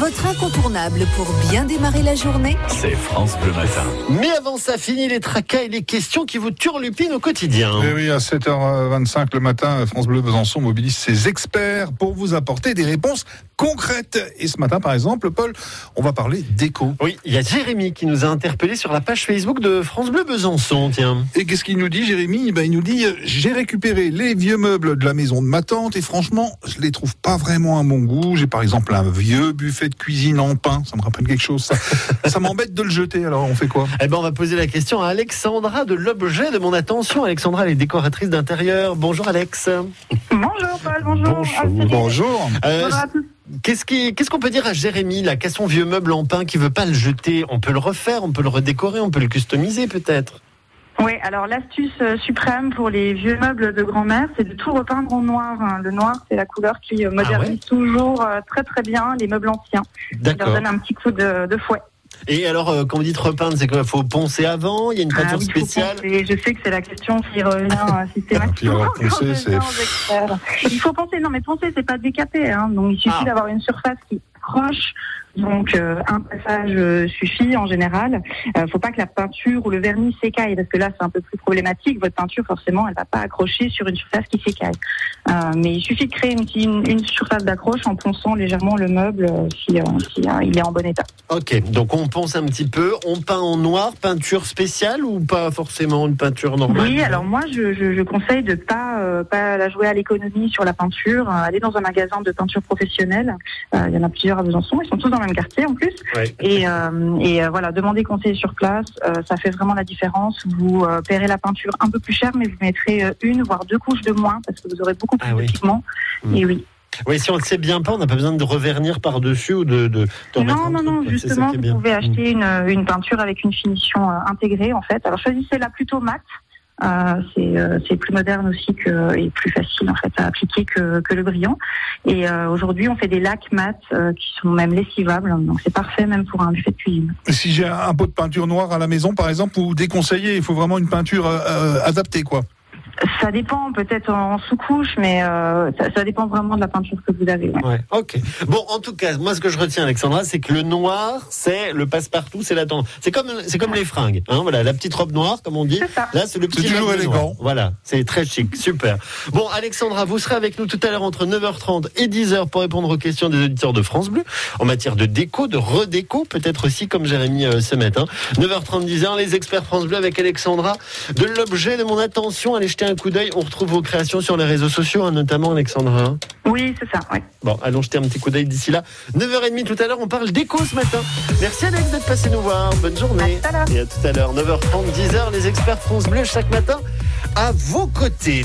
votre incontournable pour bien démarrer la journée, c'est France Bleu Matin. Mais avant ça, fini les tracas et les questions qui vous turlupinent au quotidien. Et oui, à 7h25 le matin, France Bleu Besançon mobilise ses experts pour vous apporter des réponses concrètes. Et ce matin, par exemple, Paul, on va parler d'éco. Oui, il y a Jérémy qui nous a interpellé sur la page Facebook de France Bleu Besançon, tiens. Et qu'est-ce qu'il nous dit, Jérémy? Ben, Il nous dit J'ai récupéré les vieux meubles de la maison de ma tante et franchement, je les trouve pas vraiment à mon goût. J'ai par exemple un vieux buffet de cuisine en pain, ça me rappelle quelque chose. Ça, ça m'embête de le jeter, alors on fait quoi? Eh ben, on va poser la question à Alexandra de l'objet de mon attention. Alexandra, elle est décoratrice d'intérieur. Bonjour Alex. Bonjour Paul, bonjour. Bonjour. bonjour. Euh, Qu'est-ce qu'on qu peut dire à Jérémy, là, qu'à son vieux meuble en pain qui veut pas le jeter? On peut le refaire, on peut le redécorer, on peut le customiser peut-être? Oui, alors l'astuce euh, suprême pour les vieux meubles de grand-mère, c'est de tout repeindre en noir. Hein. Le noir, c'est la couleur qui euh, modernise toujours euh, très très bien les meubles anciens. Ça leur donne un petit coup de, de fouet. Et alors, quand vous dites repeindre, c'est qu'il faut poncer avant? Il y a une peinture ah, oui, spéciale? Je sais que c'est la question qui revient systématiquement. Ah, poncer, c'est... il faut poncer, non mais poncer, c'est pas décapé. Hein. Donc il suffit ah. d'avoir une surface qui proche donc euh, un passage euh, suffit en général. Euh, faut pas que la peinture ou le vernis s'écaille parce que là c'est un peu plus problématique. Votre peinture forcément elle va pas accrocher sur une surface qui s'écaille. Mais il suffit de créer une, une, surface d'accroche en ponçant légèrement le meuble si, si il est en bon état. Ok, donc on ponce un petit peu, on peint en noir, peinture spéciale ou pas forcément une peinture normale? Oui, alors moi je, je, je conseille de pas pas la jouer à l'économie sur la peinture. aller dans un magasin de peinture professionnelle. il y en a plusieurs à Besançon, ils sont tous dans même quartier en plus. Et, euh, et euh, voilà, demander conseiller sur place, euh, ça fait vraiment la différence. Vous paierez la peinture un peu plus cher, mais vous mettrez une voire deux couches de moins parce que vous aurez beaucoup plus ah, de pigments. Mm. Et oui. Oui, si on ne sait bien pas, on n'a pas besoin de revernir par-dessus ou de. de, non, non, non, justement, vous pouvez acheter mm. une, une, peinture avec une finition intégrée, en fait. Alors choisissez-la plutôt mat. Euh, euh, c'est plus moderne aussi et plus facile en fait à appliquer que, que le brillant. Et euh, aujourd'hui, on fait des lacs mat qui sont même lessivables, donc c'est parfait même pour un buffet de cuisine. Si j'ai un pot de peinture noire à la maison, par exemple, vous déconseillez, il faut vraiment une peinture adaptée, quoi. Ça dépend, peut-être en sous-couche, mais euh, ça, ça, dépend vraiment de la peinture que vous avez. Ouais. ouais. ok. Bon, en tout cas, moi, ce que je retiens, Alexandra, c'est que le noir, c'est le passe-partout, c'est la tendance. C'est comme, c'est comme les fringues. Hein, voilà, la petite robe noire, comme on dit. Là, c'est le petit. C'est toujours élégant. Voilà, c'est très chic, super. Bon, Alexandra, vous serez avec nous tout à l'heure entre 9h30 et 10h pour répondre aux questions des auditeurs de France Bleu en matière de déco, de redéco, peut-être aussi comme Jérémy euh, ce matin. 9h30, 10h, les experts France Bleu avec Alexandra. De l'objet de mon attention, allez jeter un coup d'œil. On retrouve vos créations sur les réseaux sociaux, hein, notamment Alexandra. Oui, c'est ça. Ouais. Bon, allons jeter un petit coup d'œil d'ici là. 9h30 tout à l'heure, on parle d'écho ce matin. Merci Alex d'être passé nous voir. Bonne journée. À Et à tout à l'heure, 9h30, 10h, les experts France Bleu chaque matin à vos côtés.